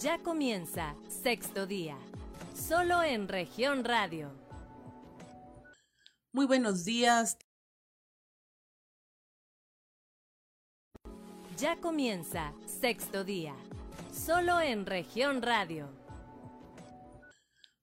Ya comienza sexto día, solo en región radio. Muy buenos días. Ya comienza sexto día, solo en región radio.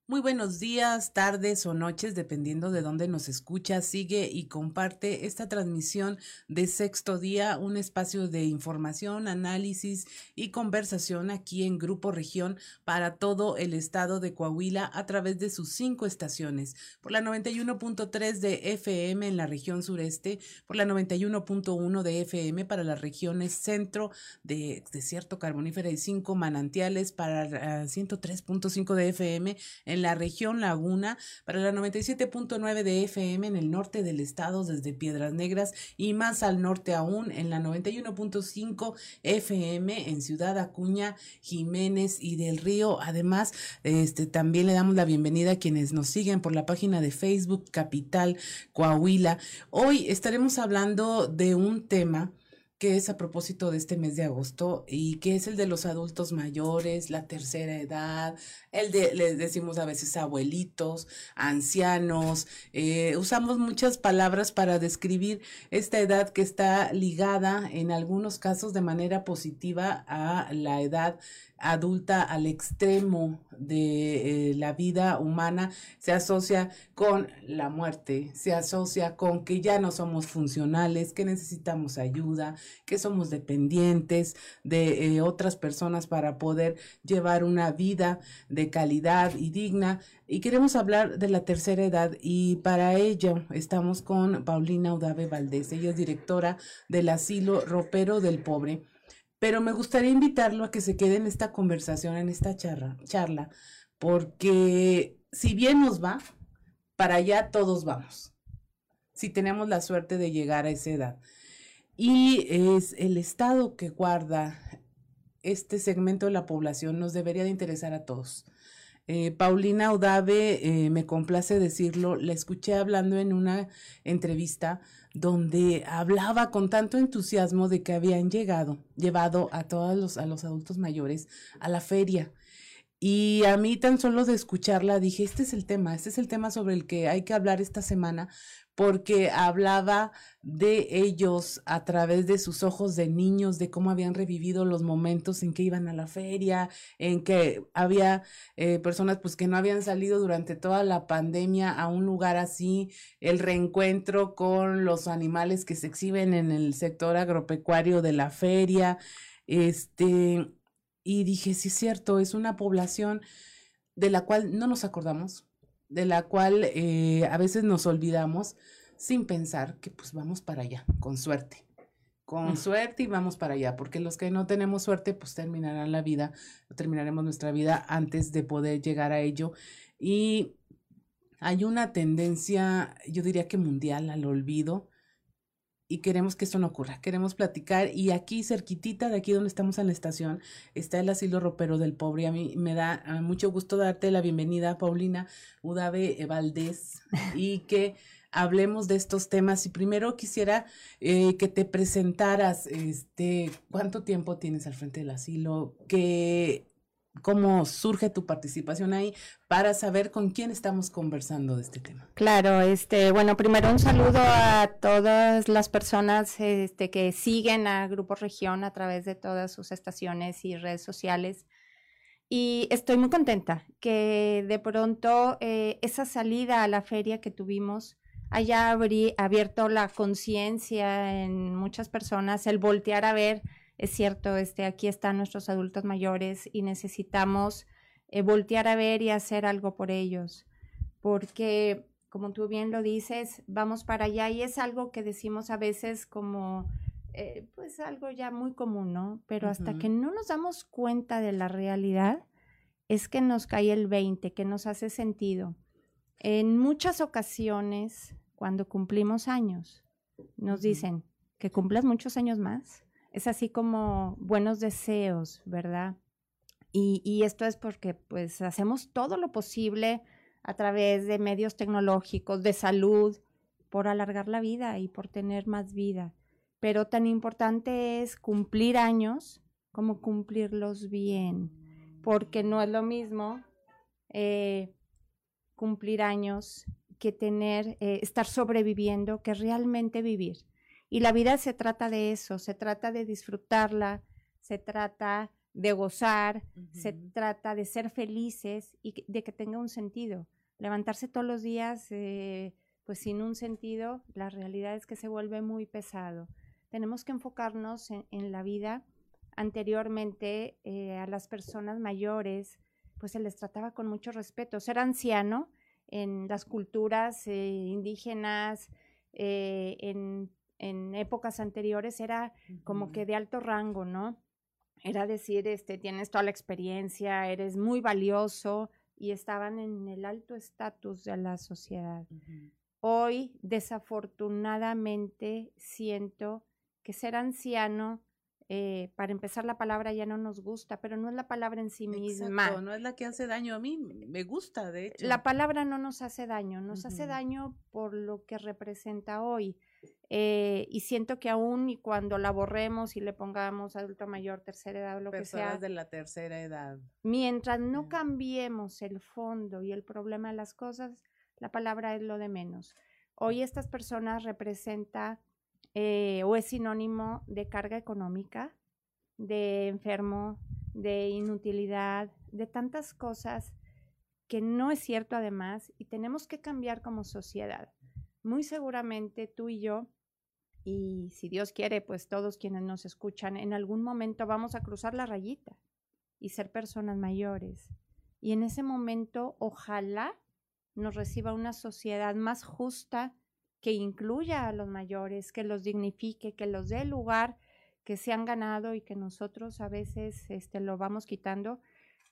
Muy buenos días, tardes o noches, dependiendo de dónde nos escucha. Sigue y comparte esta transmisión de sexto día, un espacio de información, análisis y conversación aquí en Grupo Región para todo el estado de Coahuila a través de sus cinco estaciones. Por la 91.3 de FM en la región sureste, por la 91.1 de FM para las regiones centro de desierto carbonífera y cinco manantiales para 103.5 de FM en la región Laguna, para la 97.9 de FM en el norte del estado desde Piedras Negras y más al norte aún en la 91.5 FM en Ciudad Acuña, Jiménez y del Río. Además, este también le damos la bienvenida a quienes nos siguen por la página de Facebook Capital Coahuila. Hoy estaremos hablando de un tema que es a propósito de este mes de agosto y que es el de los adultos mayores, la tercera edad, el de, les decimos a veces abuelitos, ancianos, eh, usamos muchas palabras para describir esta edad que está ligada en algunos casos de manera positiva a la edad adulta al extremo de eh, la vida humana se asocia con la muerte, se asocia con que ya no somos funcionales, que necesitamos ayuda, que somos dependientes de eh, otras personas para poder llevar una vida de calidad y digna. Y queremos hablar de la tercera edad y para ello estamos con Paulina Udave Valdés, ella es directora del asilo Ropero del Pobre pero me gustaría invitarlo a que se quede en esta conversación, en esta charla, charla, porque si bien nos va, para allá todos vamos, si tenemos la suerte de llegar a esa edad. Y es el estado que guarda este segmento de la población nos debería de interesar a todos. Eh, Paulina Udave, eh, me complace decirlo, la escuché hablando en una entrevista donde hablaba con tanto entusiasmo de que habían llegado, llevado a todos los, a los adultos mayores a la feria. Y a mí tan solo de escucharla dije, este es el tema, este es el tema sobre el que hay que hablar esta semana, porque hablaba de ellos a través de sus ojos de niños, de cómo habían revivido los momentos en que iban a la feria, en que había eh, personas pues que no habían salido durante toda la pandemia a un lugar así, el reencuentro con los animales que se exhiben en el sector agropecuario de la feria, este, y dije, sí es cierto, es una población de la cual no nos acordamos, de la cual eh, a veces nos olvidamos sin pensar que pues vamos para allá, con suerte. Con mm. suerte y vamos para allá, porque los que no tenemos suerte pues terminarán la vida, terminaremos nuestra vida antes de poder llegar a ello. Y hay una tendencia, yo diría que mundial, al olvido, y queremos que esto no ocurra. Queremos platicar y aquí cerquitita de aquí donde estamos en la estación está el asilo ropero del pobre. A mí me da mucho gusto darte la bienvenida, Paulina Udave Valdés, y que hablemos de estos temas. Y primero quisiera eh, que te presentaras, este, ¿cuánto tiempo tienes al frente del asilo? ¿Qué cómo surge tu participación ahí para saber con quién estamos conversando de este tema. Claro, este, bueno, primero un saludo a todas las personas este, que siguen a Grupo Región a través de todas sus estaciones y redes sociales. Y estoy muy contenta que de pronto eh, esa salida a la feria que tuvimos haya abierto la conciencia en muchas personas, el voltear a ver es cierto, este, aquí están nuestros adultos mayores y necesitamos eh, voltear a ver y hacer algo por ellos, porque como tú bien lo dices, vamos para allá y es algo que decimos a veces como, eh, pues algo ya muy común, ¿no? Pero hasta que no nos damos cuenta de la realidad, es que nos cae el 20, que nos hace sentido. En muchas ocasiones, cuando cumplimos años, nos dicen que cumplas muchos años más es así como buenos deseos, ¿verdad? Y, esto es porque pues hacemos todo lo posible a través de medios tecnológicos, de salud, por alargar la vida y por tener más vida. Pero tan importante es cumplir años como cumplirlos bien. porque no es lo mismo eh, cumplir años que tener, eh, estar sobreviviendo, que realmente vivir. Y la vida se trata de eso, se trata de disfrutarla, se trata de gozar, se trata de ser felices y de que tenga un sentido. Levantarse todos los días, eh, pues sin un sentido, la realidad es que se vuelve muy pesado. Tenemos que enfocarnos en, la vida. Anteriormente, eh, a las personas mayores, pues se les trataba con mucho respeto. Ser anciano en las culturas eh, indígenas, en, en, épocas anteriores, era como que de alto rango, ¿no? Era decir, este, tienes toda la experiencia, eres muy valioso y estaban en el alto estatus de la sociedad. Hoy, desafortunadamente, siento que ser anciano, eh, para empezar, la palabra ya no nos gusta, pero no es la palabra en sí misma. no es la que hace daño a mí, me gusta, de hecho. La palabra no nos hace daño, nos hace daño por lo que representa hoy. Eh, y siento que aún y cuando la borremos y le pongamos adulto mayor, tercera edad lo que sea. de la tercera edad. Mientras no cambiemos el fondo y el problema de las cosas, la palabra es lo de menos. Hoy estas personas representa eh, o es sinónimo de carga económica, de enfermo, de inutilidad, de tantas cosas que no es cierto además y tenemos que cambiar como sociedad. Muy seguramente tú y yo y si Dios quiere, pues todos quienes nos escuchan, en algún momento vamos a cruzar la rayita y ser personas mayores. Y en ese momento, ojalá nos reciba una sociedad más justa que incluya a los mayores, que los dignifique, que los dé lugar que se han ganado y que nosotros a veces este, lo vamos quitando,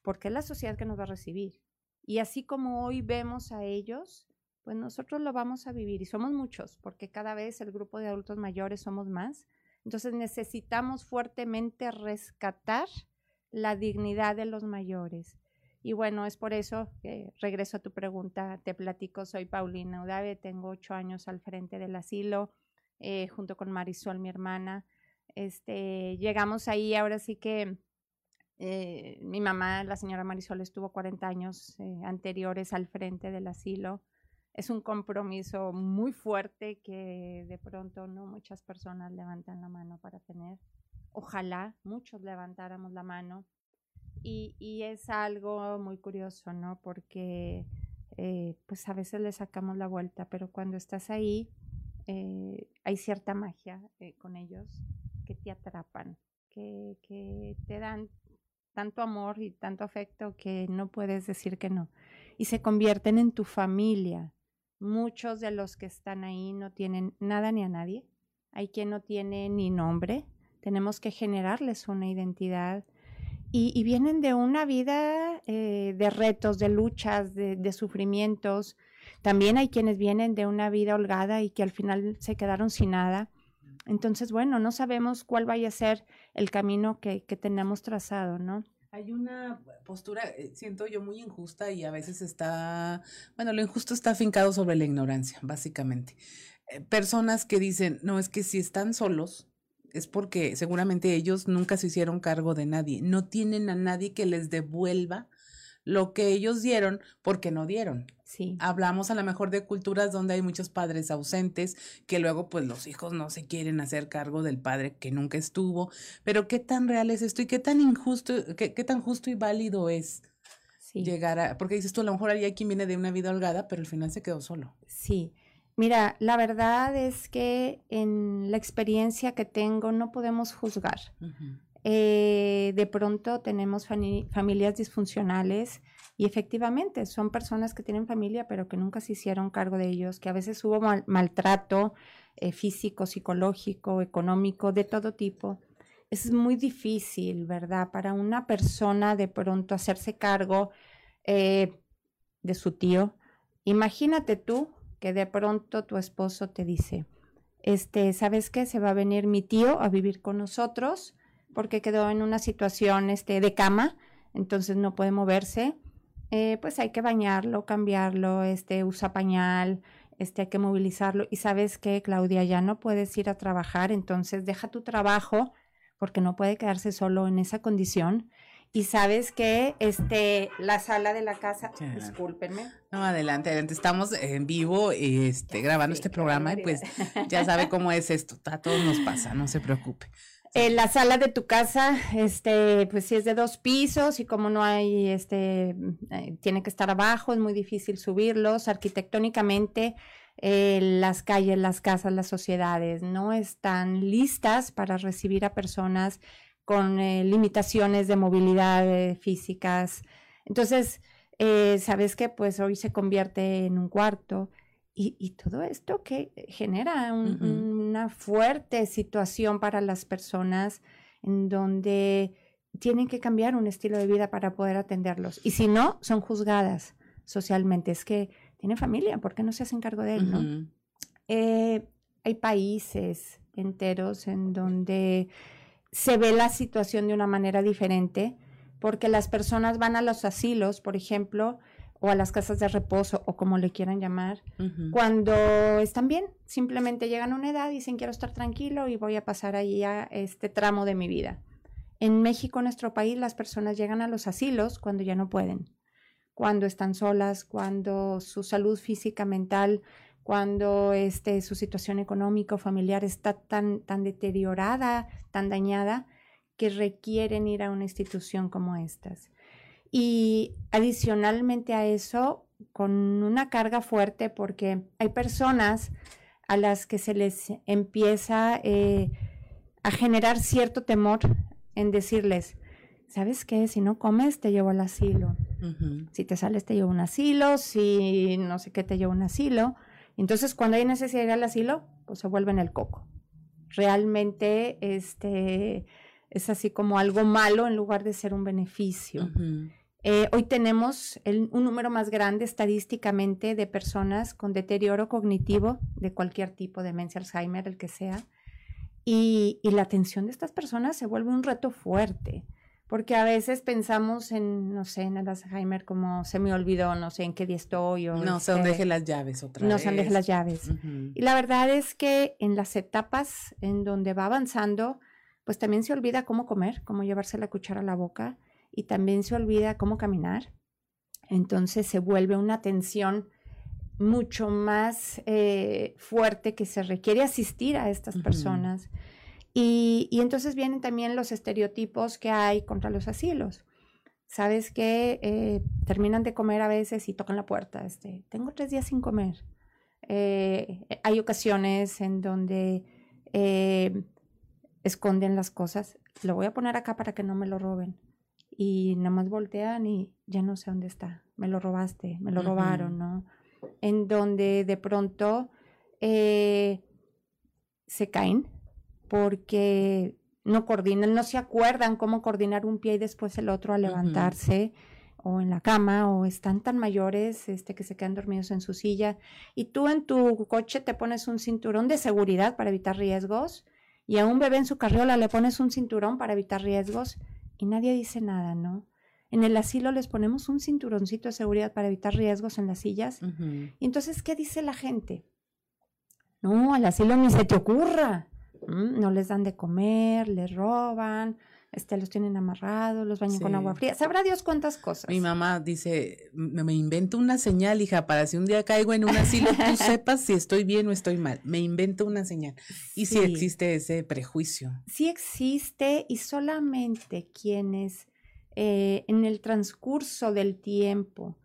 porque es la sociedad que nos va a recibir. Y así como hoy vemos a ellos, pues nosotros lo vamos a vivir y somos muchos, porque cada vez el grupo de adultos mayores somos más. Entonces necesitamos fuertemente rescatar la dignidad de los mayores. Y bueno, es por eso que regreso a tu pregunta, te platico, soy Paulina Udave, tengo ocho años al frente del asilo, eh, junto con Marisol, mi hermana. Este, llegamos ahí, ahora sí que eh, mi mamá, la señora Marisol, estuvo 40 años eh, anteriores al frente del asilo es un compromiso muy fuerte que de pronto no muchas personas levantan la mano para tener. Ojalá muchos levantáramos la mano. Y, y es algo muy curioso, ¿no? Porque eh, pues a veces le sacamos la vuelta, pero cuando estás ahí eh, hay cierta magia eh, con ellos que te atrapan, que, que te dan tanto amor y tanto afecto que no puedes decir que no. Y se convierten en tu familia. Muchos de los que están ahí no tienen nada ni a nadie. Hay quien no tiene ni nombre. Tenemos que generarles una identidad. Y, vienen de una vida eh, de retos, de luchas, de, sufrimientos. También hay quienes vienen de una vida holgada y que al final se quedaron sin nada. Entonces, bueno, no sabemos cuál vaya a ser el camino que, que tenemos trazado, ¿no? Hay una postura, eh, siento yo, muy injusta y a veces está, bueno, lo injusto está afincado sobre la ignorancia, básicamente. Eh, personas que dicen, no, es que si están solos, es porque seguramente ellos nunca se hicieron cargo de nadie, no tienen a nadie que les devuelva lo que ellos dieron porque no dieron. Sí. Hablamos a lo mejor de culturas donde hay muchos padres ausentes, que luego pues los hijos no se quieren hacer cargo del padre que nunca estuvo, pero qué tan real es esto y qué tan injusto, qué, tan justo y válido es llegar a, porque dices tú, a lo mejor hay quien viene de una vida holgada, pero al final se quedó solo. Sí. Mira, la verdad es que en la experiencia que tengo no podemos juzgar. Eh, de pronto tenemos familias disfuncionales y efectivamente son personas que tienen familia pero que nunca se hicieron cargo de ellos, que a veces hubo maltrato eh, físico, psicológico, económico, de todo tipo. Es muy difícil, ¿verdad? Para una persona de pronto hacerse cargo eh, de su tío. Imagínate tú que de pronto tu esposo te dice, este, ¿sabes qué? Se va a venir mi tío a vivir con nosotros porque quedó en una situación este, de cama, entonces no puede moverse, eh, pues hay que bañarlo, cambiarlo, este, usa pañal, este, hay que movilizarlo. Y sabes que, Claudia, ya no puedes ir a trabajar, entonces deja tu trabajo porque no puede quedarse solo en esa condición Y sabes que este, la sala de la casa, discúlpenme. No, adelante, adelante. Estamos en vivo este, grabando este programa y pues ya sabe cómo es esto. A todos nos pasa, no se preocupe. Eh, la sala de tu casa, este, pues si es de dos pisos y como no hay, este, eh, tiene que estar abajo, es muy difícil subirlos. Arquitectónicamente, eh, las calles, las casas, las sociedades no están listas para recibir a personas con eh, limitaciones de movilidad eh, físicas. Entonces, eh, sabes que pues hoy se convierte en un cuarto y, todo esto que genera una fuerte situación para las personas en donde tienen que cambiar un estilo de vida para poder atenderlos. Y si no, son juzgadas socialmente. Es que tiene familia, ¿por qué no se hacen cargo de él? hay países enteros en donde se ve la situación de una manera diferente, porque las personas van a los asilos, por ejemplo, o a las casas de reposo, o como le quieran llamar, cuando están bien, simplemente llegan a una edad y dicen quiero estar tranquilo y voy a pasar ahí a este tramo de mi vida. En México, nuestro país, las personas llegan a los asilos cuando ya no pueden, cuando están solas, cuando su salud física, mental, cuando este, su situación económica o familiar está tan, tan deteriorada, tan dañada, que requieren ir a una institución como estas. Y adicionalmente a eso, con una carga fuerte, porque hay personas a las que se les empieza eh, a generar cierto temor en decirles, ¿sabes qué? Si no comes, te llevo al asilo. Si te sales, te llevo a un asilo. Si no sé qué, te llevo a un asilo. Entonces, cuando hay necesidad de ir al asilo, pues se vuelven el coco. Realmente este, es así como algo malo en lugar de ser un beneficio. Eh, hoy tenemos un número más grande estadísticamente de personas con deterioro cognitivo de cualquier tipo, demencia, Alzheimer, el que sea, y, y la atención de estas personas se vuelve un reto fuerte porque a veces pensamos en, no sé, en el Alzheimer como se me olvidó, no sé en qué día estoy. O no sé dónde dejé las llaves otra no vez. No dónde dejé las llaves. Y la verdad es que en las etapas en donde va avanzando, pues también se olvida cómo comer, cómo llevarse la cuchara a la boca y también se olvida cómo caminar. Entonces se vuelve una atención mucho más eh, fuerte que se requiere asistir a estas personas. Y, entonces vienen también los estereotipos que hay contra los asilos. Sabes que eh, terminan de comer a veces y tocan la puerta. Este, tengo tres días sin comer. Eh, hay ocasiones en donde eh, esconden las cosas. Lo voy a poner acá para que no me lo roben. Y nada más voltean y ya no sé dónde está. Me lo robaste, me lo robaron, ¿no? En donde de pronto se caen porque no coordinan, no se acuerdan cómo coordinar un pie y después el otro al levantarse o en la cama o están tan mayores este, que se quedan dormidos en su silla y tú en tu coche te pones un cinturón de seguridad para evitar riesgos y a un bebé en su carriola le pones un cinturón para evitar riesgos y nadie dice nada, ¿no? En el asilo les ponemos un cinturoncito de seguridad para evitar riesgos en las sillas. Y entonces, ¿qué dice la gente? No, al asilo ni se te ocurra. No les dan de comer, les roban, este, los tienen amarrados, los bañan con agua fría. Sabrá Dios cuántas cosas. Mi mamá dice, me, invento una señal, hija, para si un día caigo en un asilo, tú sepas si estoy bien o estoy mal. Me invento una señal. Y si existe ese prejuicio. Sí existe y solamente quienes eh, en el transcurso del tiempo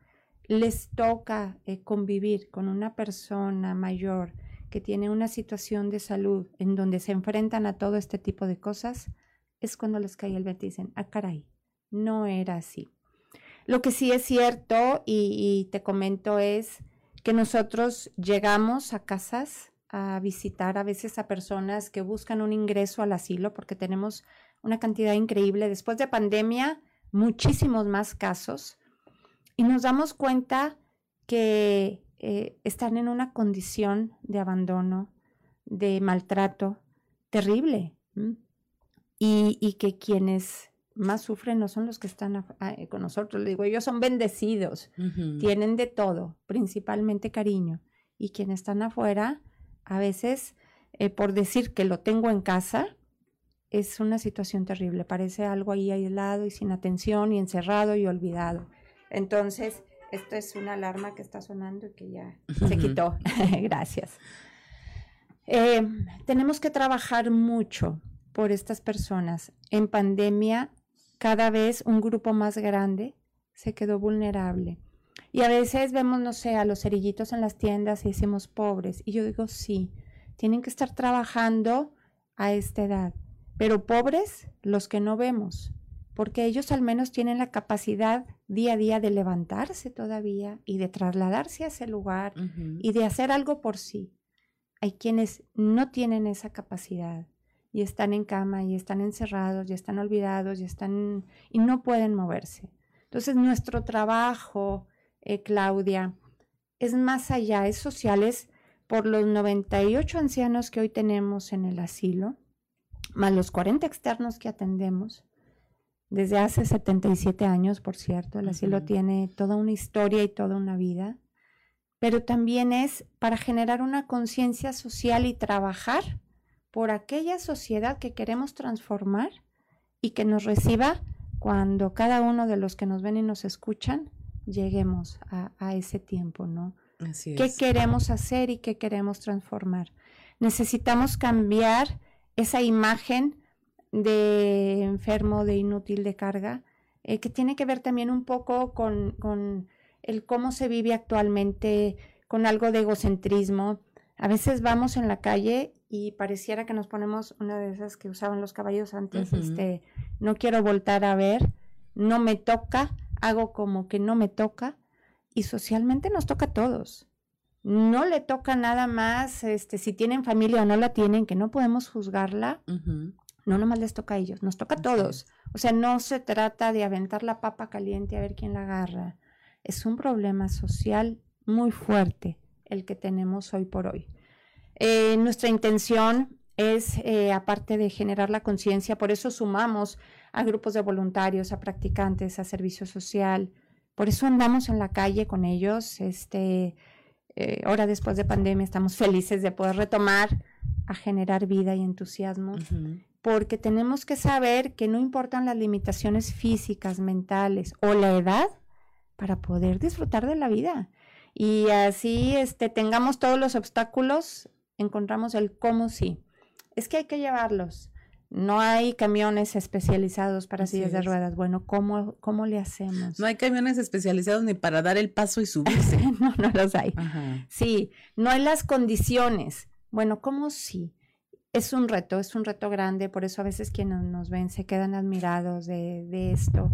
les toca eh, convivir con una persona mayor, que tiene una situación de salud en donde se enfrentan a todo este tipo de cosas, es cuando les cae el 20 y dicen, ah, caray, no era así. Lo que sí es cierto y, te comento es que nosotros llegamos a casas a visitar a veces a personas que buscan un ingreso al asilo porque tenemos una cantidad increíble. Después de pandemia, muchísimos más casos y nos damos cuenta que eh, están en una condición de abandono, de maltrato terrible. Y, que quienes más sufren no son los que están eh, con nosotros. Le digo, ellos son bendecidos, tienen de todo, principalmente cariño. Y quienes están afuera, a veces, eh, por decir que lo tengo en casa, es una situación terrible, parece algo ahí aislado y sin atención y encerrado y olvidado. Entonces, esto es una alarma que está sonando y que ya se quitó. Gracias. Eh, tenemos que trabajar mucho por estas personas. En pandemia, cada vez un grupo más grande se quedó vulnerable. Y a veces vemos, no sé, a los cerillitos en las tiendas y decimos pobres. Y yo digo, sí, tienen que estar trabajando a esta edad. Pero pobres los que no vemos, porque ellos al menos tienen la capacidad día a día de levantarse todavía y de trasladarse a ese lugar y de hacer algo por sí. Hay quienes no tienen esa capacidad y están en cama y están encerrados y están olvidados y están y no pueden moverse. Entonces nuestro trabajo, eh, Claudia, es más allá, es social, es por los 98 ancianos que hoy tenemos en el asilo, más los 40 externos que atendemos, desde hace 77 años, por cierto, el asilo tiene toda una historia y toda una vida, pero también es para generar una conciencia social y trabajar por aquella sociedad que queremos transformar y que nos reciba cuando cada uno de los que nos ven y nos escuchan lleguemos a, ese tiempo, ¿no? Así ¿Qué queremos hacer y qué queremos transformar? Necesitamos cambiar esa imagen de enfermo, de inútil de carga, eh, que tiene que ver también un poco con, con el cómo se vive actualmente, con algo de egocentrismo. A veces vamos en la calle y pareciera que nos ponemos una de esas que usaban los caballos antes, este, no quiero voltar a ver, no me toca, hago como que no me toca y socialmente nos toca a todos. No le toca nada más, este, si tienen familia o no la tienen, que no podemos juzgarla, no nomás les toca a ellos, nos toca a todos. O sea, no se trata de aventar la papa caliente a ver quién la agarra. Es un problema social muy fuerte el que tenemos hoy por hoy. Eh, nuestra intención es, eh, aparte de generar la conciencia, por eso sumamos a grupos de voluntarios, a practicantes, a servicio social. Por eso andamos en la calle con ellos. Este, eh, ahora después de pandemia estamos felices de poder retomar a generar vida y entusiasmo porque tenemos que saber que no importan las limitaciones físicas, mentales o la edad para poder disfrutar de la vida. Y así este, tengamos todos los obstáculos, encontramos el cómo sí. Es que hay que llevarlos. No hay camiones especializados para sillas de ruedas. Bueno, ¿cómo, ¿cómo le hacemos? No hay camiones especializados ni para dar el paso y subirse. no, no los hay. Sí, no hay las condiciones. Bueno, ¿cómo sí? Es un reto, es un reto grande, por eso a veces quienes nos ven se quedan admirados de, esto,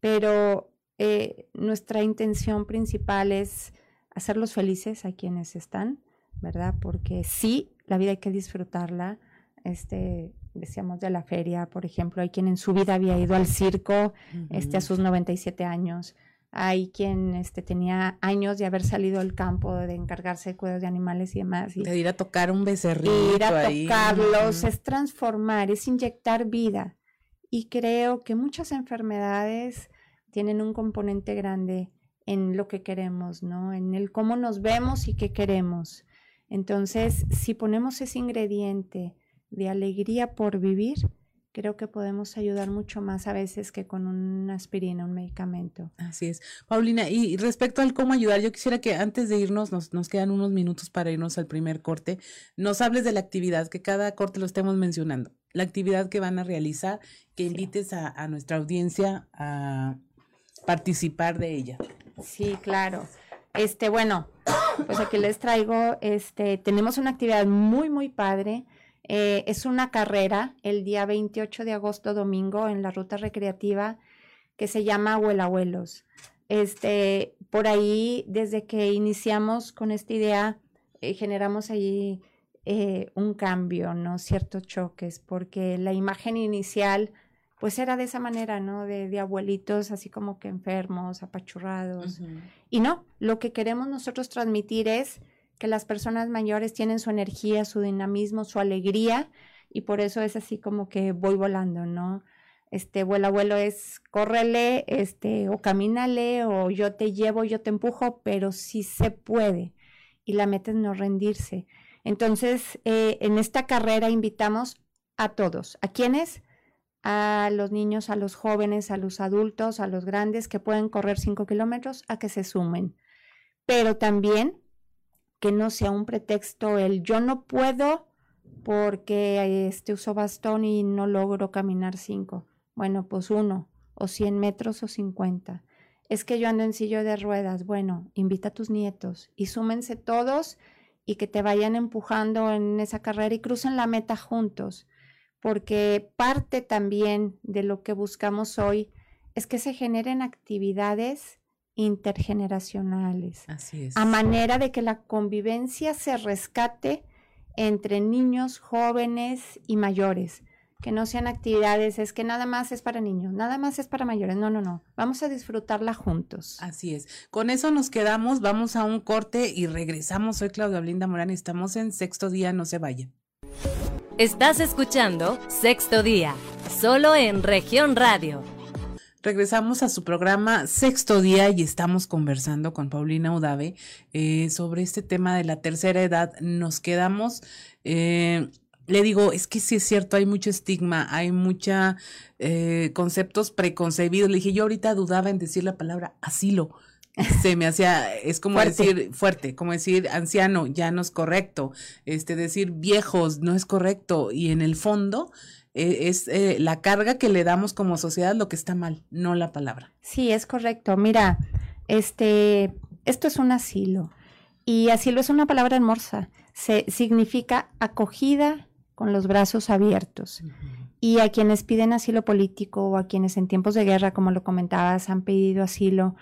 pero eh, nuestra intención principal es hacerlos felices a quienes están, ¿verdad? Porque sí, la vida hay que disfrutarla. Este, decíamos de la feria, por ejemplo, hay quien en su vida había ido al circo, este, a sus 97 años, hay quien este, tenía años de haber salido del campo, de encargarse de cuidados de animales y demás. Y, de ir a tocar un becerrito. Ir a tocarlos, es transformar, es inyectar vida. Y creo que muchas enfermedades tienen un componente grande en lo que queremos, ¿no? En el cómo nos vemos y qué queremos. Entonces, si ponemos ese ingrediente de alegría por vivir, creo que podemos ayudar mucho más a veces que con una aspirina, un medicamento. Así es. Paulina, y respecto al cómo ayudar, yo quisiera que antes de irnos, nos, nos quedan unos minutos para irnos al primer corte, nos hables de la actividad, que cada corte lo estemos mencionando, la actividad que van a realizar, que invites a, a nuestra audiencia a participar de ella. Sí, claro. Este, bueno, pues aquí les traigo, este, tenemos una actividad muy, muy padre eh, es una carrera el día 28 de agosto, domingo, en la ruta recreativa que se llama Abuelabuelos. Este, por ahí, desde que iniciamos con esta idea, eh, generamos ahí eh, un cambio, ¿no? Ciertos choques, porque la imagen inicial, pues era de esa manera, ¿no? De, abuelitos así como que enfermos, apachurrados. Y no, lo que queremos nosotros transmitir es que las personas mayores tienen su energía, su dinamismo, su alegría y por eso es así como que voy volando, ¿no? Este vuelo abuelo es córrele, este o camínale o yo te llevo, yo te empujo, pero sí se puede y la meta es no rendirse. Entonces, eh, en esta carrera invitamos a todos. ¿A quiénes? A los niños, a los jóvenes, a los adultos, a los grandes que pueden correr cinco kilómetros, a que se sumen. Pero también que no sea un pretexto el yo no puedo porque este uso bastón y no logro caminar cinco. Bueno, pues uno, o cien metros o cincuenta. Es que yo ando en silla de ruedas. Bueno, invita a tus nietos y súmense todos y que te vayan empujando en esa carrera y crucen la meta juntos, porque parte también de lo que buscamos hoy es que se generen actividades intergeneracionales. Así es. A manera de que la convivencia se rescate entre niños, jóvenes y mayores. Que no sean actividades, es que nada más es para niños, nada más es para mayores. No, no, no. Vamos a disfrutarla juntos. Así es. Con eso nos quedamos, vamos a un corte y regresamos. Soy Claudia Blinda Morán y estamos en sexto día, no se vayan. Estás escuchando Sexto Día, solo en región radio. Regresamos a su programa Sexto Día y estamos conversando con Paulina Udave eh, sobre este tema de la tercera edad. Nos quedamos, eh, le digo, es que sí es cierto, hay mucho estigma, hay mucha eh, conceptos preconcebidos. Le dije, yo ahorita dudaba en decir la palabra asilo. Se me hacía, es como decir fuerte, como decir anciano, ya no es correcto. Este, decir viejos no es correcto. Y en el fondo, eh, es eh, la carga que le damos como sociedad lo que está mal, no la palabra. Sí, es correcto. Mira, este, esto es un asilo y asilo es una palabra hermosa. Se significa acogida con los brazos abiertos. Y a quienes piden asilo político o a quienes en tiempos de guerra, como lo comentabas, han pedido asilo,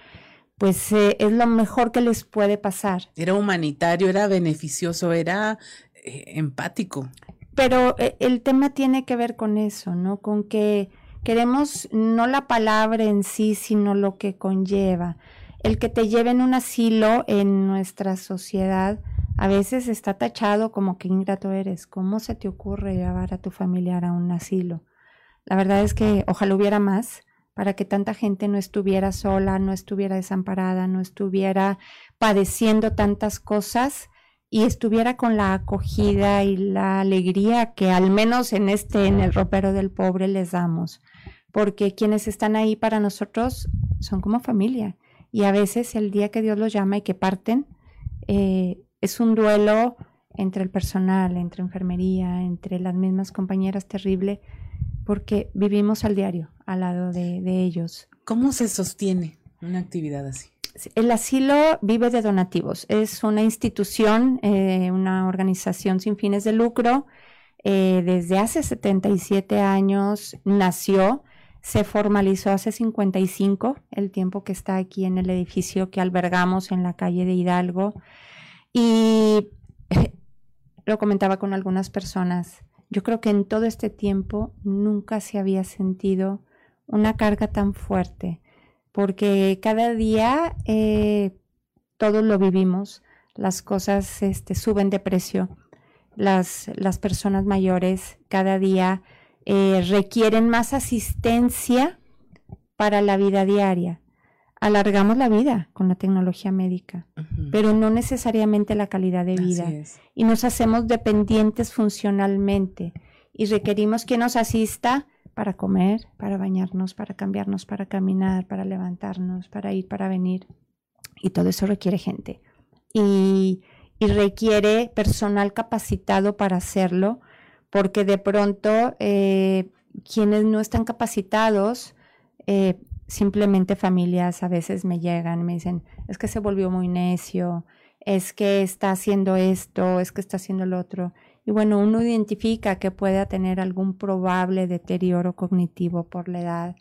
pues eh, es lo mejor que les puede pasar. Era humanitario, era beneficioso, era empático. Pero eh, el tema tiene que ver con eso, ¿no? Con que queremos no la palabra en sí, sino lo que conlleva. El que te lleven un asilo en nuestra sociedad a veces está tachado como que ingrato eres. ¿Cómo se te ocurre llevar a tu familiar a un asilo? La verdad es que ojalá hubiera más para que tanta gente no estuviera sola, no estuviera desamparada, no estuviera padeciendo tantas cosas y estuviera con la acogida y la alegría que al menos en este, en el ropero del pobre les damos, porque quienes están ahí para nosotros son como familia y a veces el día que Dios los llama y que parten eh, es un duelo entre el personal, entre enfermería, entre las mismas compañeras terrible, porque vivimos al diario al lado de, de ellos. ¿Cómo se sostiene una actividad así? El asilo vive de donativos. Es una institución, eh, una organización sin fines de lucro. Eh, desde hace 77 años nació, se formalizó hace 55, el tiempo que está aquí en el edificio que albergamos en la calle de Hidalgo. Y lo comentaba con algunas personas. Yo creo que en todo este tiempo nunca se había sentido una carga tan fuerte porque cada día eh, todos lo vivimos, las cosas este, suben de precio, las, las personas mayores cada día eh, requieren más asistencia para la vida diaria. Alargamos la vida con la tecnología médica, pero no necesariamente la calidad de vida. Y nos hacemos dependientes funcionalmente y requerimos que nos asista para comer, para bañarnos, para cambiarnos, para caminar, para levantarnos, para ir, para venir. Y todo eso requiere gente. Y, requiere personal capacitado para hacerlo, porque de pronto eh, quienes no están capacitados, eh, simplemente familias a veces me llegan, me dicen, es que se volvió muy necio, es que está haciendo esto, es que está haciendo lo otro. Y bueno, uno identifica que pueda tener algún probable deterioro cognitivo por la edad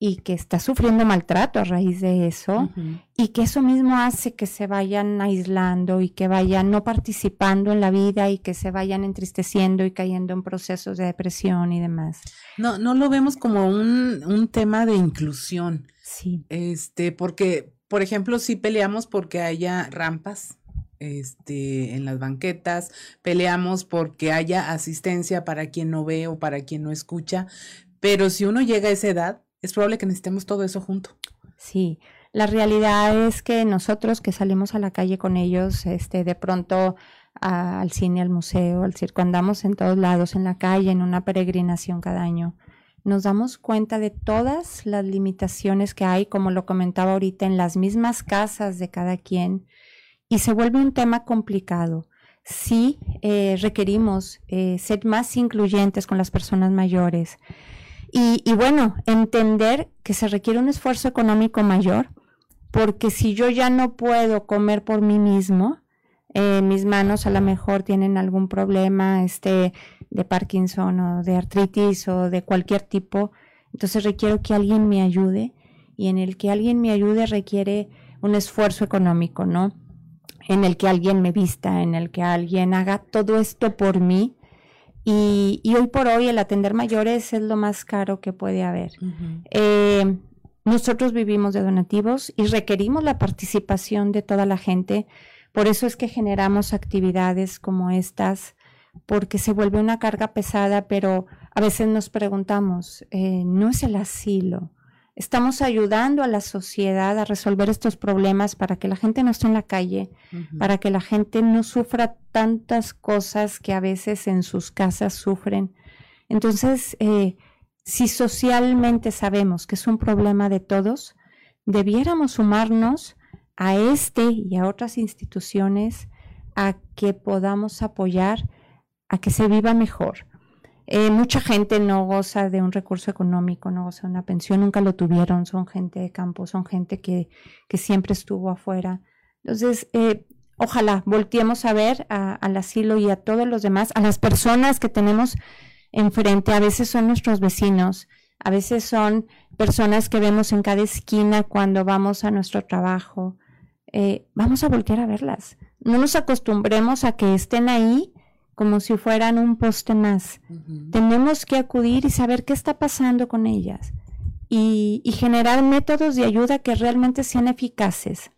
y que está sufriendo maltrato a raíz de eso y que eso mismo hace que se vayan aislando y que vayan no participando en la vida y que se vayan entristeciendo y cayendo en procesos de depresión y demás. No, no lo vemos como un, un tema de inclusión. Sí. Este, porque, por ejemplo, si peleamos porque haya rampas este, en las banquetas, peleamos porque haya asistencia para quien no ve o para quien no escucha, pero si uno llega a esa edad, es probable que necesitemos todo eso junto. Sí, la realidad es que nosotros que salimos a la calle con ellos, este, de pronto al cine, al museo, al circo, andamos en todos lados, en la calle, en una peregrinación cada año, nos damos cuenta de todas las limitaciones que hay, como lo comentaba ahorita, en las mismas casas de cada quien, y se vuelve un tema complicado. Sí eh, requerimos eh, ser más incluyentes con las personas mayores. Y, y bueno, entender que se requiere un esfuerzo económico mayor, porque si yo ya no puedo comer por mí mismo, eh, mis manos a lo mejor tienen algún problema este, de Parkinson o de artritis o de cualquier tipo, entonces requiero que alguien me ayude y en el que alguien me ayude requiere un esfuerzo económico, ¿no? En el que alguien me vista, en el que alguien haga todo esto por mí. Y, hoy por hoy el atender mayores es lo más caro que puede haber. Eh, nosotros vivimos de donativos y requerimos la participación de toda la gente por eso es que generamos actividades como estas, porque se vuelve una carga pesada, pero a veces nos preguntamos, eh, ¿no es el asilo? Estamos ayudando a la sociedad a resolver estos problemas para que la gente no esté en la calle, para que la gente no sufra tantas cosas que a veces en sus casas sufren. Entonces, eh, si socialmente sabemos que es un problema de todos, debiéramos sumarnos a este y a otras instituciones a que podamos apoyar a que se viva mejor. Eh, mucha gente no goza de un recurso económico, no goza de una pensión, nunca lo tuvieron, son gente de campo, son gente que, siempre estuvo afuera. Entonces, eh, ojalá volteemos a ver al asilo y a todos los demás, a las personas que tenemos enfrente, a veces son nuestros vecinos, a veces son personas que vemos en cada esquina cuando vamos a nuestro trabajo, eh, vamos a voltear a verlas. No nos acostumbremos a que estén ahí como si fueran un poste más. Tenemos que acudir y saber qué está pasando con ellas y, generar métodos de ayuda que realmente sean eficaces.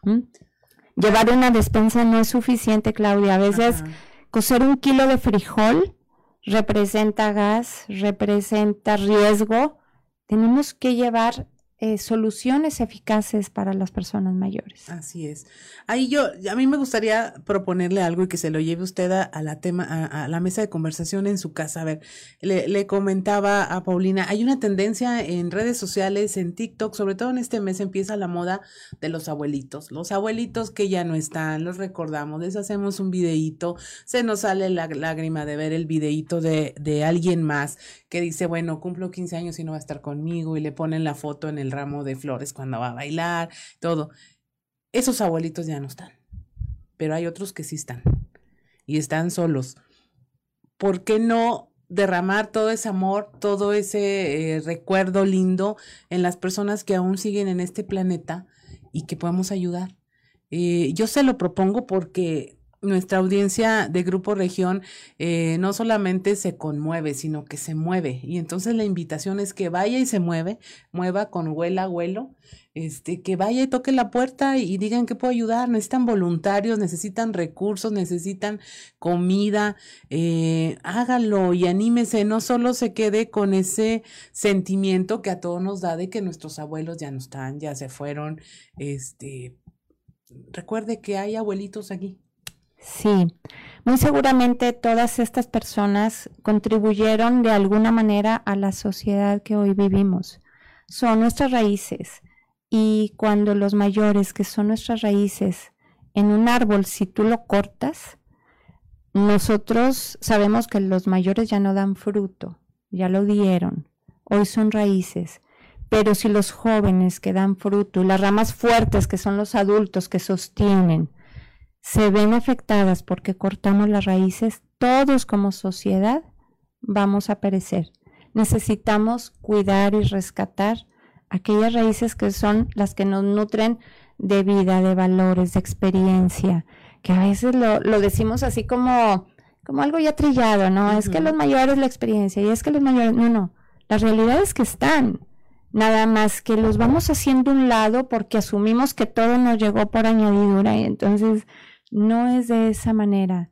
Llevar una despensa no es suficiente, Claudia. A veces coser un kilo de frijol representa gas, representa riesgo. Tenemos que llevar eh, soluciones eficaces para las personas mayores. Así es. Ahí yo, a mí me gustaría proponerle algo y que se lo lleve usted a, la tema, a, la mesa de conversación en su casa. A ver, le, le, comentaba a Paulina, hay una tendencia en redes sociales, en TikTok, sobre todo en este mes empieza la moda de los abuelitos. Los abuelitos que ya no están, los recordamos, les hacemos un videíto, se nos sale la lágrima de ver el videíto de, de alguien más que dice, bueno, cumplo 15 años y no va a estar conmigo y le ponen la foto en el ramo de flores cuando va a bailar, todo. Esos abuelitos ya no están, pero hay otros que sí están y están solos. ¿Por qué no derramar todo ese amor, todo ese eh, recuerdo lindo en las personas que aún siguen en este planeta y que podamos ayudar? Eh, yo se lo propongo porque nuestra audiencia de Grupo Región eh, no solamente se conmueve, sino que se mueve. Y entonces la invitación es que vaya y se mueve, mueva con huela, abuelo, este, que vaya y toque la puerta y, digan que puedo ayudar. Necesitan voluntarios, necesitan recursos, necesitan comida. Eh, hágalo y anímese, no solo se quede con ese sentimiento que a todos nos da de que nuestros abuelos ya no están, ya se fueron. Este, recuerde que hay abuelitos aquí. Sí, muy seguramente todas estas personas contribuyeron de alguna manera a la sociedad que hoy vivimos. Son nuestras raíces y cuando los mayores, que son nuestras raíces, en un árbol, si tú lo cortas, nosotros sabemos que los mayores ya no dan fruto, ya lo dieron, hoy son raíces. Pero si los jóvenes que dan fruto, las ramas fuertes que son los adultos que sostienen, se ven afectadas porque cortamos las raíces, todos como sociedad vamos a perecer. Necesitamos cuidar y rescatar aquellas raíces que son las que nos nutren de vida, de valores, de experiencia, que a veces lo, decimos así como, como algo ya trillado, ¿no? Es que los mayores la experiencia y es que los mayores, no, no, la realidad es que están, nada más que los vamos haciendo un lado porque asumimos que todo nos llegó por añadidura y entonces no es de esa manera.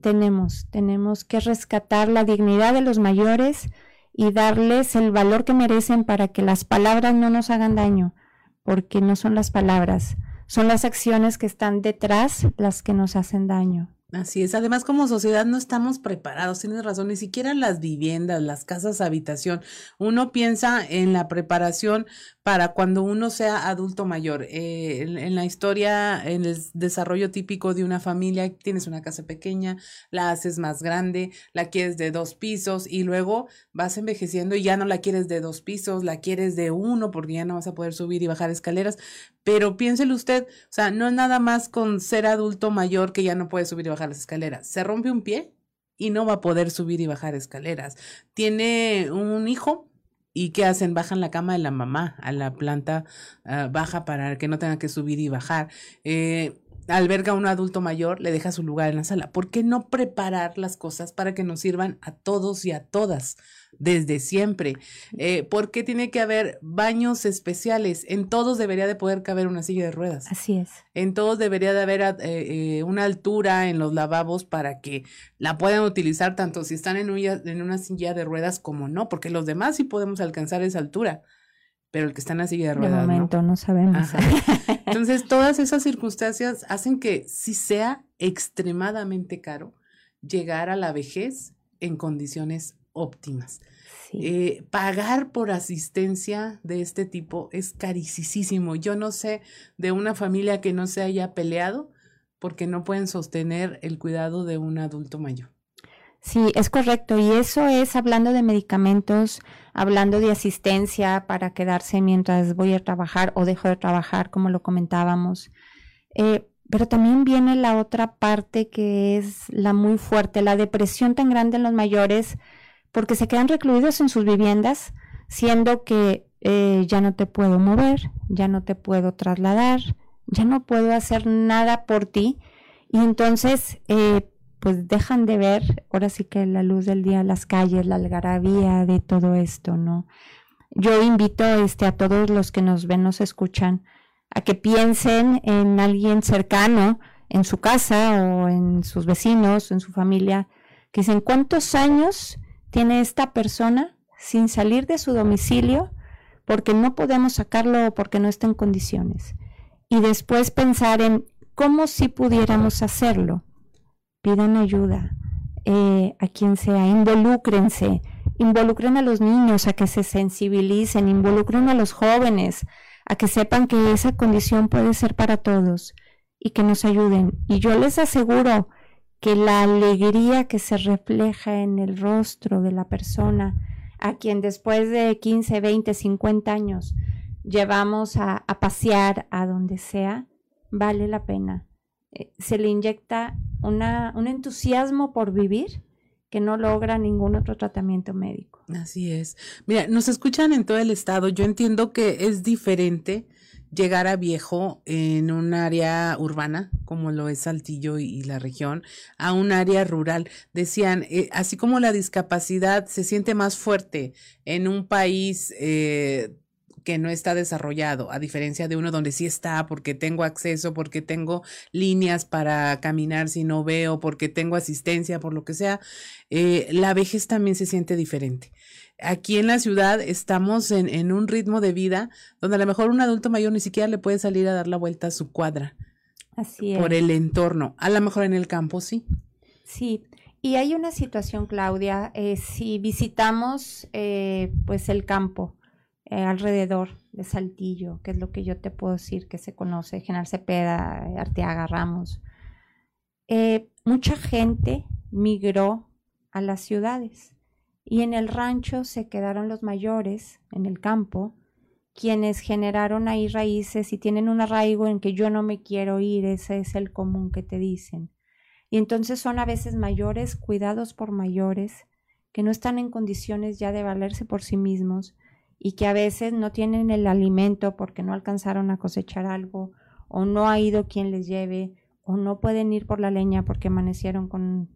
Tenemos, tenemos que rescatar la dignidad de los mayores y darles el valor que merecen para que las palabras no nos hagan daño, porque no son las palabras, son las acciones que están detrás las que nos hacen daño. Así es. Además, como sociedad no estamos preparados, tienes razón, ni siquiera las viviendas, las casas habitación. Uno piensa en la preparación para cuando uno sea adulto mayor. Eh, en, la historia, en el desarrollo típico de una familia, tienes una casa pequeña, la haces más grande, la quieres de dos pisos y luego vas envejeciendo y ya no la quieres de dos pisos, la quieres de uno porque ya no vas a poder subir y bajar escaleras. Pero piénselo usted, o sea, no es nada más con ser adulto mayor que ya no puede subir y bajar las escaleras. Se rompe un pie y no va a poder subir y bajar escaleras. Tiene un hijo y ¿qué hacen? Bajan la cama de la mamá a la planta ah, baja para que no tenga que subir y bajar. Eh, alberga a un adulto mayor, le deja su lugar en la sala. ¿Por qué no preparar las cosas para que nos sirvan a todos y a todas? Desde siempre. Eh, ¿Por qué tiene que haber baños especiales? En todos debería de poder caber una silla de ruedas. Así es. En todos debería de haber eh, eh, una altura en los lavabos para que la puedan utilizar tanto si están en una, en una silla de ruedas como no, porque los demás sí podemos alcanzar esa altura pero el que está en la silla de ruedas. De momento no, sabemos. Entonces, todas esas circunstancias hacen que sí sea extremadamente caro llegar a la vejez en condiciones óptimas. Eh, pagar por asistencia de este tipo es carísimo. Yo no sé de una familia que no se haya peleado porque no pueden sostener el cuidado de un adulto mayor. Sí, es correcto. Y eso es hablando de medicamentos, hablando de asistencia para quedarse mientras voy a trabajar o dejo de trabajar, como lo comentábamos. Eh, pero también viene la otra parte que es la muy fuerte, la depresión tan grande en los mayores porque se quedan recluidos en sus viviendas, siendo que eh, ya no te puedo mover, ya no te puedo trasladar, ya no puedo hacer nada por ti. Y entonces, eh, pues dejan de ver, ahora sí que la luz del día, las calles, la algarabía de todo esto, ¿no? Yo invito este, a todos los que nos ven, nos escuchan, a que piensen en alguien cercano, en su casa o en sus vecinos, en su familia, que dicen, ¿cuántos años tiene esta persona sin salir de su domicilio porque no podemos sacarlo o porque no está en condiciones. Y después pensar en cómo si pudiéramos hacerlo. Pidan ayuda eh, a quien sea, involúcrense, involucren a los niños a que se sensibilicen, involucren a los jóvenes a que sepan que esa condición puede ser para todos y que nos ayuden. Y yo les aseguro que la alegría que se refleja en el rostro de la persona a quien después de 15, 20, 50 años llevamos a, pasear a donde sea, vale la pena. Eh, se le inyecta una, un entusiasmo por vivir que no logra ningún otro tratamiento médico. Así es. Mira, nos escuchan en todo el estado. Yo entiendo que es diferente llegar a viejo en un área urbana, como lo es Saltillo y, la región, a un área rural. Decían, eh, así como la discapacidad se siente más fuerte en un país eh, que no está desarrollado, a diferencia de uno donde sí está, porque tengo acceso, porque tengo líneas para caminar si no veo, porque tengo asistencia, por lo que sea, eh, la vejez también se siente diferente aquí en la ciudad estamos en, en, un ritmo de vida donde a lo mejor un adulto mayor ni siquiera le puede salir a dar la vuelta a su cuadra. Así es. Por el entorno. A lo mejor en el campo sí. Sí. Y hay una situación, Claudia, eh, si visitamos eh, pues el campo eh, alrededor de Saltillo, que es lo que yo te puedo decir que se conoce, General Cepeda, Arteaga, Ramos, mucha gente migró a las ciudades y en el rancho se quedaron los mayores, en el campo, quienes generaron ahí raíces y tienen un arraigo en que yo no me quiero ir, ese es el común que te dicen. Y entonces son a veces mayores, cuidados por mayores, que no están en condiciones ya de valerse por sí mismos y que a veces no tienen el alimento porque no alcanzaron a cosechar algo o no ha ido quien les lleve o no pueden ir por la leña porque amanecieron con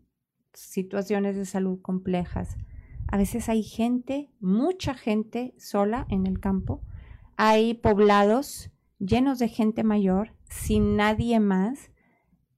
situaciones de salud complejas. A veces hay gente, mucha gente sola en el campo. Hay poblados llenos de gente mayor, sin nadie más.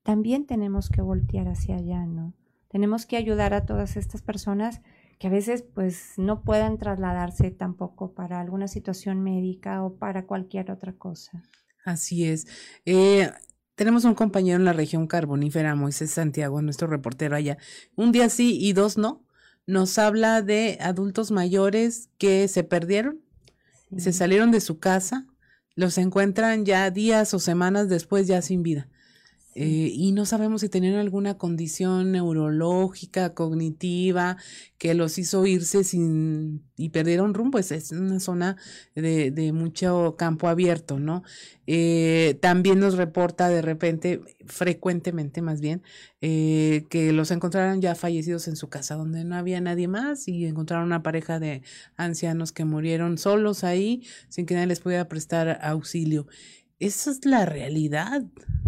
También tenemos que voltear hacia allá, ¿no? Tenemos que ayudar a todas estas personas que a veces pues no puedan trasladarse tampoco para alguna situación médica o para cualquier otra cosa. Así es. Eh, tenemos un compañero en la región carbonífera, Moisés Santiago, nuestro reportero allá. Un día sí y dos no. Nos habla de adultos mayores que se perdieron, se salieron de su casa, los encuentran ya días o semanas después ya sin vida. Eh, y no sabemos si tenían alguna condición neurológica, cognitiva, que los hizo irse sin y perdieron rumbo. Es, es una zona de, de, mucho campo abierto, ¿no? Eh, también nos reporta de repente, frecuentemente más bien, eh, que los encontraron ya fallecidos en su casa, donde no había nadie más y encontraron una pareja de ancianos que murieron solos ahí, sin que nadie les pudiera prestar auxilio. Esa es la realidad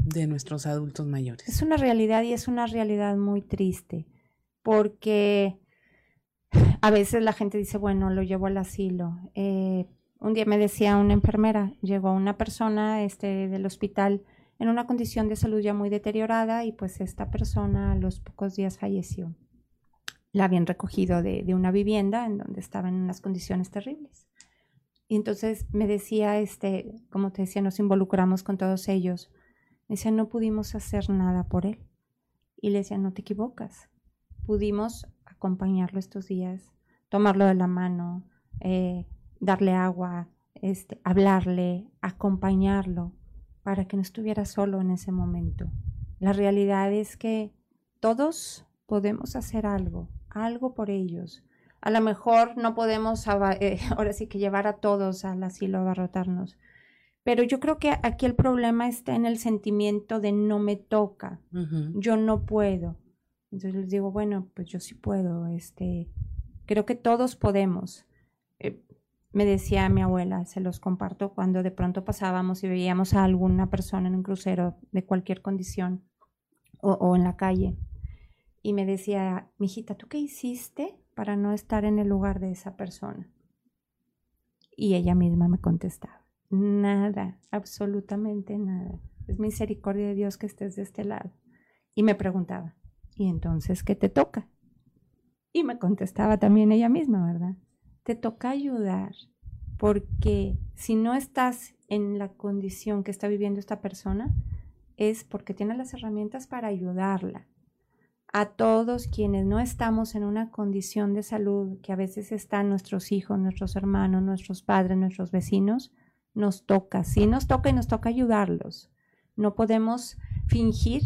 de nuestros adultos mayores. Es una realidad y es una realidad muy triste, porque a veces la gente dice, bueno, lo llevo al asilo. Eh, un día me decía una enfermera, llegó una persona este, del hospital en una condición de salud ya muy deteriorada y pues esta persona a los pocos días falleció. La habían recogido de, de una vivienda en donde estaba en unas condiciones terribles. Y entonces me decía, este, como te decía, nos involucramos con todos ellos. Me decía, no pudimos hacer nada por él. Y le decía, no te equivocas. Pudimos acompañarlo estos días, tomarlo de la mano, eh, darle agua, este, hablarle, acompañarlo, para que no estuviera solo en ese momento. La realidad es que todos podemos hacer algo, algo por ellos a lo mejor no podemos eh, ahora sí que llevar a todos al asilo a abarrotarnos. Pero yo creo que aquí el problema está en el sentimiento de no me toca, yo no puedo. Entonces les digo, bueno, pues yo sí puedo, este, creo que todos podemos. Eh, me decía mi abuela, se los comparto, cuando de pronto pasábamos y veíamos a alguna persona en un crucero de cualquier condición o, o en la calle. Y me decía, mijita, ¿tú qué hiciste para no estar en el lugar de esa persona. Y ella misma me contestaba, nada, absolutamente nada. Es misericordia de Dios que estés de este lado. Y me preguntaba, ¿y entonces qué te toca? Y me contestaba también ella misma, ¿verdad? Te toca ayudar, porque si no estás en la condición que está viviendo esta persona, es porque tiene las herramientas para ayudarla a todos quienes no estamos en una condición de salud, que a veces están nuestros hijos, nuestros hermanos, nuestros padres, nuestros vecinos, nos toca, sí nos toca y nos toca ayudarlos. No podemos fingir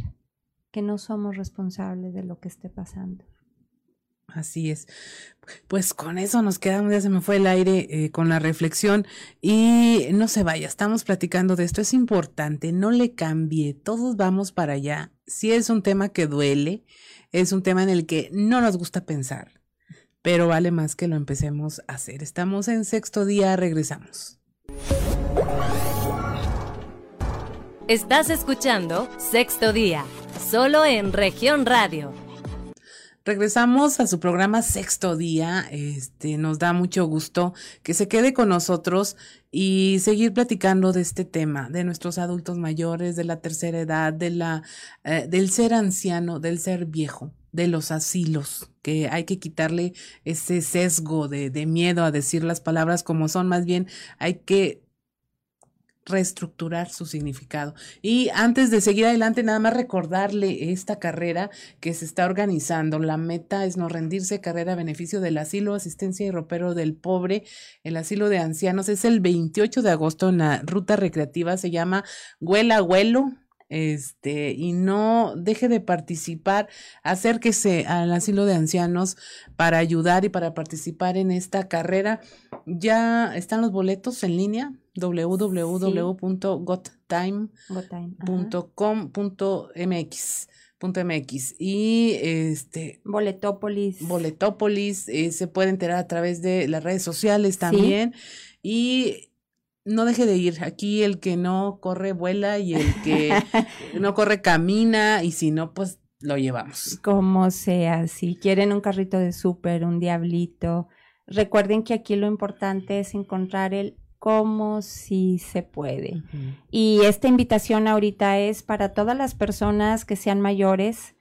que no somos responsables de lo que esté pasando. Así es. Pues con eso nos quedamos, ya se me fue el aire eh, con la reflexión y no se vaya, estamos platicando de esto, es importante, no le cambie, todos vamos para allá. Si es un tema que duele, es un tema en el que no nos gusta pensar, pero vale más que lo empecemos a hacer. Estamos en sexto día, regresamos. Estás escuchando Sexto Día, solo en región radio Regresamos a su programa Sexto Día. Este nos da mucho gusto que se quede con nosotros y seguir platicando de este tema, de nuestros adultos mayores, de la tercera edad, de la eh, del ser anciano, del ser viejo, de los asilos, que hay que quitarle ese sesgo de, de miedo a decir las palabras como son, más bien hay que reestructurar su significado. Y antes de seguir adelante, nada más recordarle esta carrera que se está organizando. La meta es no rendirse, carrera a beneficio del asilo, asistencia y ropero del pobre. El asilo de ancianos es el 28 de agosto en la ruta recreativa, se llama Huela Abuelo este, y no deje de participar, acérquese al asilo de ancianos para ayudar y para participar en esta carrera. Ya están los boletos en línea www.gottime.com.mx .mx y este Boletópolis. Boletópolis eh, se puede enterar a través de las redes sociales también y no deje de ir. Aquí el que no corre vuela y el que no corre camina y si no, pues lo llevamos. Como sea, si quieren un carrito de súper, un diablito, recuerden que aquí lo importante es encontrar el cómo si se puede. Y esta invitación ahorita es para todas las personas que sean mayores.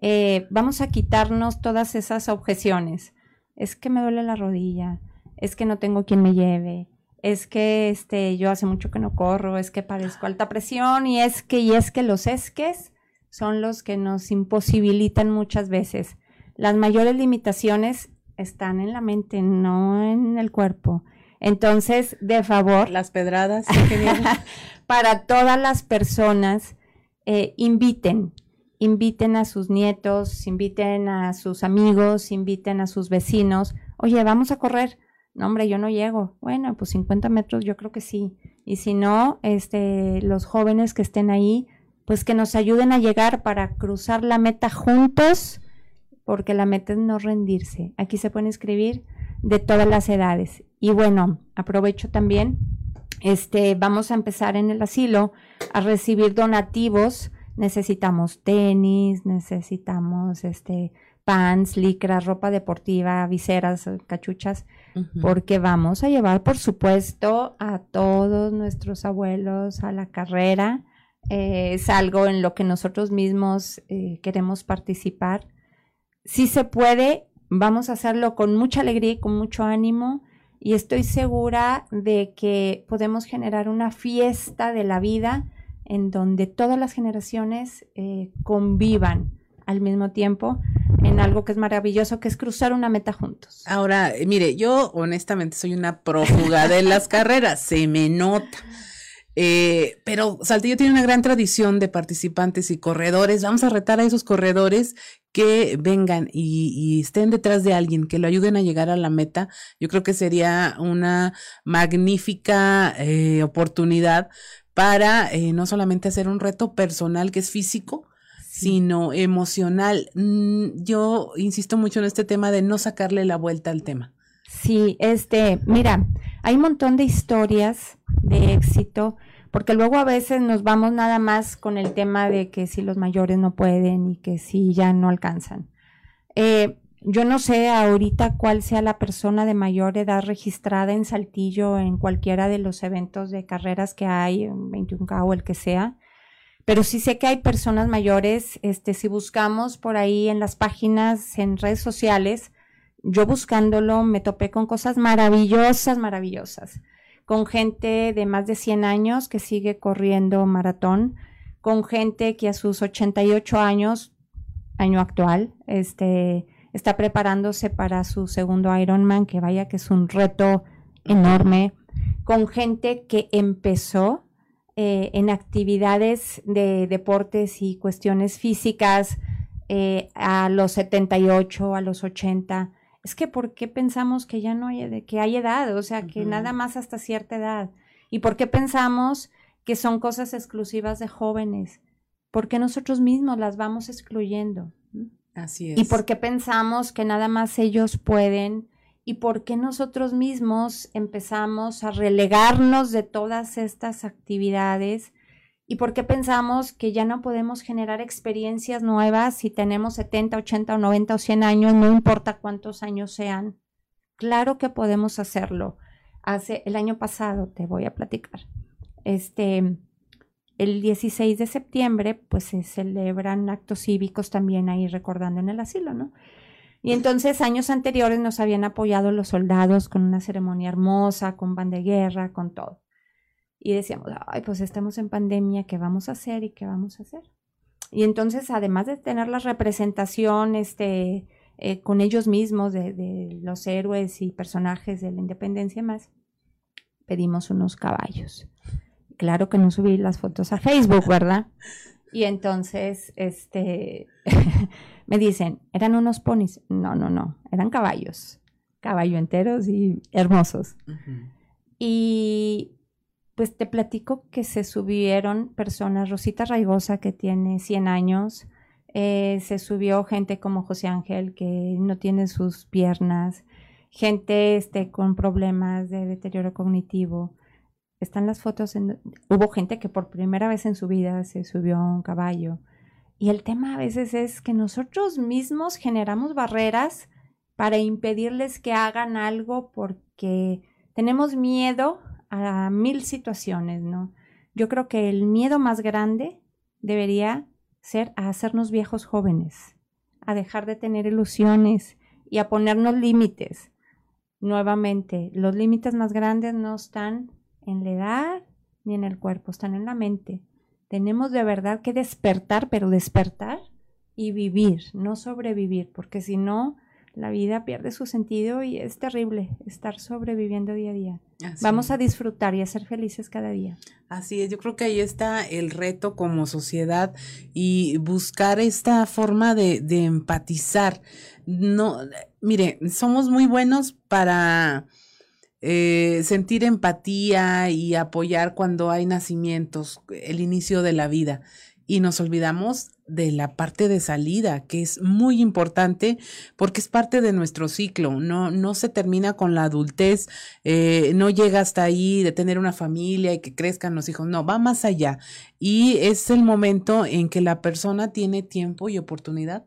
Eh, vamos a quitarnos todas esas objeciones. Es que me duele la rodilla, es que no tengo quien me lleve, es que este, yo hace mucho que no corro, es que padezco alta presión y es que, y es que los esques son los que nos imposibilitan muchas veces. Las mayores limitaciones están en la mente, no en el cuerpo. Entonces, de favor. Las pedradas. para todas las personas, eh, inviten, inviten a sus nietos, inviten a sus amigos, inviten a sus vecinos. Oye, vamos a correr no, hombre, yo no llego. Bueno, pues 50 metros yo creo que sí. Y si no, este, los jóvenes que estén ahí, pues que nos ayuden a llegar para cruzar la meta juntos, porque la meta es no rendirse. Aquí se pueden escribir de todas las edades. Y bueno, aprovecho también, este, vamos a empezar en el asilo a recibir donativos. Necesitamos tenis, necesitamos este pants, licras, ropa deportiva, viseras, cachuchas porque vamos a llevar, por supuesto, a todos nuestros abuelos a la carrera. Eh, es algo en lo que nosotros mismos eh, queremos participar. Si se puede, vamos a hacerlo con mucha alegría y con mucho ánimo y estoy segura de que podemos generar una fiesta de la vida en donde todas las generaciones eh, convivan al mismo tiempo en algo que es maravilloso, que es cruzar una meta juntos. Ahora, eh, mire, yo honestamente soy una prófuga de las carreras, se me nota. Eh, pero Saltillo tiene una gran tradición de participantes y corredores. Vamos a retar a esos corredores que vengan y, estén detrás de alguien, que lo ayuden a llegar a la meta. Yo creo que sería una magnífica eh, oportunidad para no solamente hacer un reto personal que es físico, sino emocional. Mm, yo insisto mucho en este tema de no sacarle la vuelta al tema. Sí, este, mira, hay un montón de historias de éxito, porque luego a veces nos vamos nada más con el tema de que si los mayores no pueden y que si ya no alcanzan. Eh, yo no sé ahorita cuál sea la persona de mayor edad registrada en Saltillo en cualquiera de los eventos de carreras que hay, en 21K o el que sea, pero sí sé que hay personas mayores, este, si buscamos por ahí en las páginas, en redes sociales, yo buscándolo me topé con cosas maravillosas, maravillosas, con gente de más de 100 años que sigue corriendo maratón, con gente que a sus 88 años, año actual, este, está preparándose para su segundo Ironman, que vaya que es un reto enorme, con gente que empezó eh, en actividades de deportes y cuestiones físicas eh, a los 78, a los 80. Es que ¿por qué pensamos que ya no hay, que hay edad? O sea, que nada más hasta cierta edad. ¿Y por qué pensamos que son cosas exclusivas de jóvenes? Porque nosotros mismos las vamos excluyendo. Así es. ¿Y por qué pensamos que nada más ellos pueden y por qué nosotros mismos empezamos a relegarnos de todas estas actividades y por qué pensamos que ya no podemos generar experiencias nuevas si tenemos 70, 80 o 90 o 100 años, no importa cuántos años sean. Claro que podemos hacerlo. Hace el año pasado te voy a platicar. Este el 16 de septiembre pues se celebran actos cívicos también ahí recordando en el asilo, ¿no? Y entonces años anteriores nos habían apoyado los soldados con una ceremonia hermosa, con ban de guerra, con todo. Y decíamos, ay, pues estamos en pandemia, ¿qué vamos a hacer y qué vamos a hacer? Y entonces, además de tener la representación este, eh, con ellos mismos de, de, los héroes y personajes de la independencia más, pedimos unos caballos. Claro que no subí las fotos a Facebook, ¿verdad? Y entonces, este, me dicen, ¿eran unos ponis? No, no, no, eran caballos, caballo enteros y hermosos. Y pues te platico que se subieron personas, Rosita Raigosa, que tiene 100 años, eh, se subió gente como José Ángel, que no tiene sus piernas, gente este, con problemas de deterioro cognitivo. Están las fotos, en, hubo gente que por primera vez en su vida se subió a un caballo. Y el tema a veces es que nosotros mismos generamos barreras para impedirles que hagan algo porque tenemos miedo a mil situaciones, ¿no? Yo creo que el miedo más grande debería ser a hacernos viejos jóvenes, a dejar de tener ilusiones y a ponernos límites. nuevamente, los límites más grandes no están en la edad ni en el cuerpo, están en la mente. Tenemos de verdad que despertar, pero despertar y vivir, no sobrevivir, porque si no, la vida pierde su sentido y es terrible estar sobreviviendo día a día. Vamos a disfrutar y a ser felices cada día. Así es, yo creo que ahí está el reto como sociedad y buscar esta forma de, de empatizar. No, mire, somos muy buenos para eh, sentir empatía y apoyar cuando hay nacimientos, el inicio de la vida. Y nos olvidamos de la parte de salida, que es muy importante porque es parte de nuestro ciclo, no, no se termina con la adultez, eh, no llega hasta ahí de tener una familia y que crezcan los hijos, no, va más allá. Y es el momento en que la persona tiene tiempo y oportunidad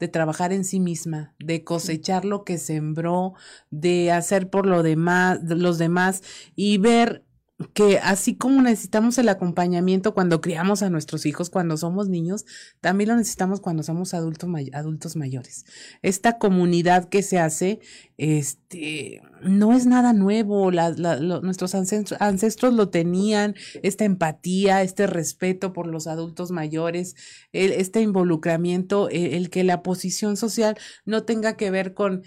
de trabajar en sí misma, de cosechar lo que sembró, de hacer por lo demás, los demás y ver que así como necesitamos el acompañamiento cuando criamos a nuestros hijos, cuando somos niños, también lo necesitamos cuando somos adultos, adultos mayores. Esta comunidad que se hace, este, no es nada nuevo. nuestros ancestros, ancestros, lo tenían, esta empatía, este respeto por los adultos mayores, este involucramiento, el que la posición social no tenga que ver con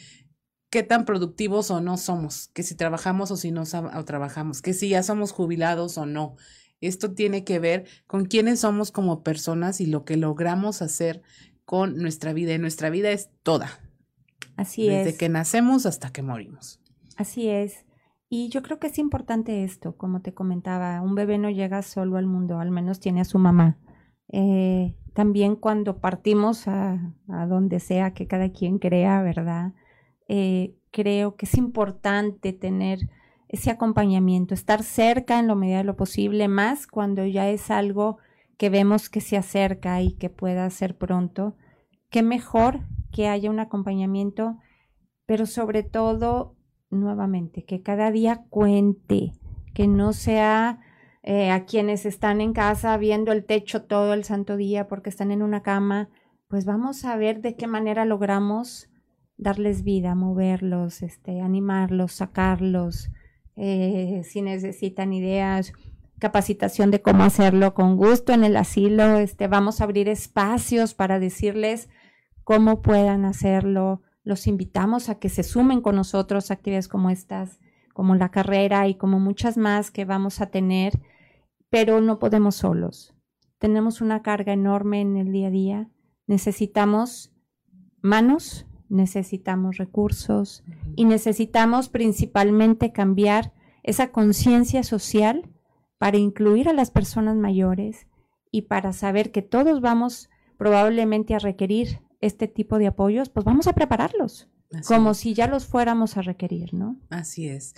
qué tan productivos o no somos, que si trabajamos o si no trabajamos, que si ya somos jubilados o no. Esto tiene que ver con quiénes somos como personas y lo que logramos hacer con nuestra vida. Y nuestra vida es toda. Así es. Desde que nacemos hasta que morimos. Así es. Y yo creo que es importante esto, como te comentaba, un bebé no llega solo al mundo, al menos tiene a su mamá. Eh, también cuando partimos a, a donde sea que cada quien crea, ¿verdad? Eh, creo que es importante tener ese acompañamiento, estar cerca en lo medida de lo posible, más cuando ya es algo que vemos que se acerca y que pueda ser pronto. Qué mejor que haya un acompañamiento, pero sobre todo, nuevamente, que cada día cuente, que no sea eh, a quienes están en casa viendo el techo todo el santo día porque están en una cama, pues vamos a ver de qué manera logramos darles vida, moverlos, este, animarlos, sacarlos, eh, si necesitan ideas, capacitación de cómo hacerlo con gusto en el asilo, este, vamos a abrir espacios para decirles cómo puedan hacerlo. Los invitamos a que se sumen con nosotros a actividades como estas, como la carrera y como muchas más que vamos a tener, pero no podemos solos. Tenemos una carga enorme en el día a día. Necesitamos manos, necesitamos recursos y necesitamos principalmente cambiar esa conciencia social para incluir a las personas mayores y para saber que todos vamos probablemente a requerir este tipo de apoyos, pues vamos a prepararlos, como si ya los fuéramos a requerir, ¿no? Así es.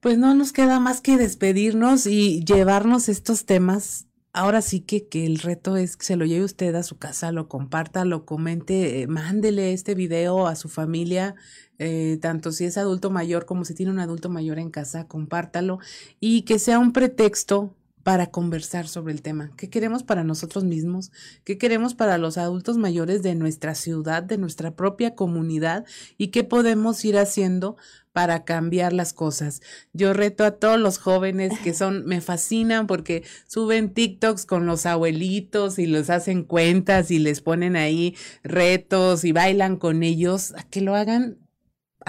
Pues no nos queda más que despedirnos y llevarnos estos temas ahora sí que, que el reto es que se lo lleve usted a su casa, lo comparta, lo comente, eh, mándele este video a su familia, eh, tanto si es adulto mayor como si tiene un adulto mayor en casa, compártalo y que sea un pretexto para conversar sobre el tema. ¿Qué queremos para nosotros mismos? ¿Qué queremos para los adultos mayores de nuestra ciudad, de nuestra propia comunidad? ¿Y qué podemos ir haciendo para cambiar las cosas? Yo reto a todos los jóvenes que son, me fascinan porque suben TikToks con los abuelitos y los hacen cuentas y les ponen ahí retos y bailan con ellos, a que lo hagan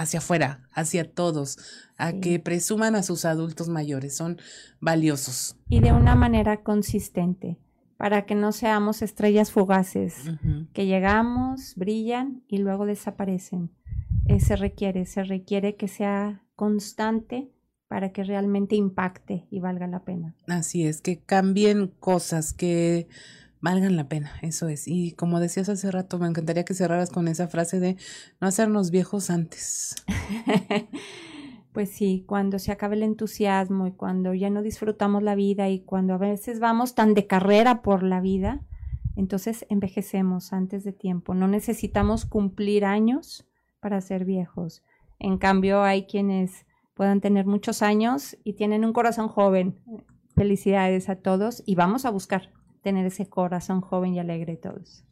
hacia afuera, hacia todos, a que presuman a sus adultos mayores, son valiosos. Y de una manera consistente, para que no seamos estrellas fugaces, que llegamos, brillan y luego desaparecen. Eh, se requiere, se requiere que sea constante para que realmente impacte y valga la pena. Así es, que cambien cosas, que valgan la pena, eso es. Y como decías hace rato, me encantaría que cerraras con esa frase de no hacernos viejos antes. pues sí, cuando se acabe el entusiasmo y cuando ya no disfrutamos la vida y cuando a veces vamos tan de carrera por la vida, entonces envejecemos antes de tiempo. No necesitamos cumplir años para ser viejos. En cambio, hay quienes puedan tener muchos años y tienen un corazón joven. Felicidades a todos y vamos a buscar tener ese corazón joven y alegre todos.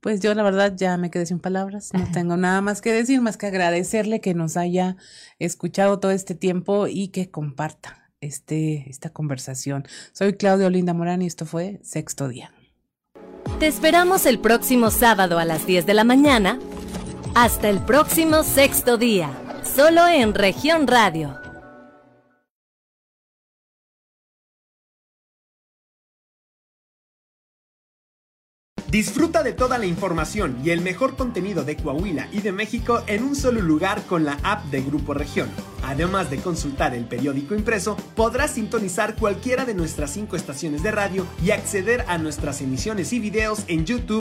Pues yo la verdad ya me quedé sin palabras, no tengo nada más que decir, más que agradecerle que nos haya escuchado todo este tiempo y que comparta este, esta conversación. Soy Claudia Olinda Morán y esto fue Sexto Día. Te esperamos el próximo sábado a las 10 de la mañana. Hasta el próximo Sexto Día, solo en región radio Disfruta de toda la información y el mejor contenido de Coahuila y de México en un solo lugar con la app de Grupo Región. Además de consultar el periódico impreso, podrás sintonizar cualquiera de nuestras cinco estaciones de radio y acceder a nuestras emisiones y videos en YouTube.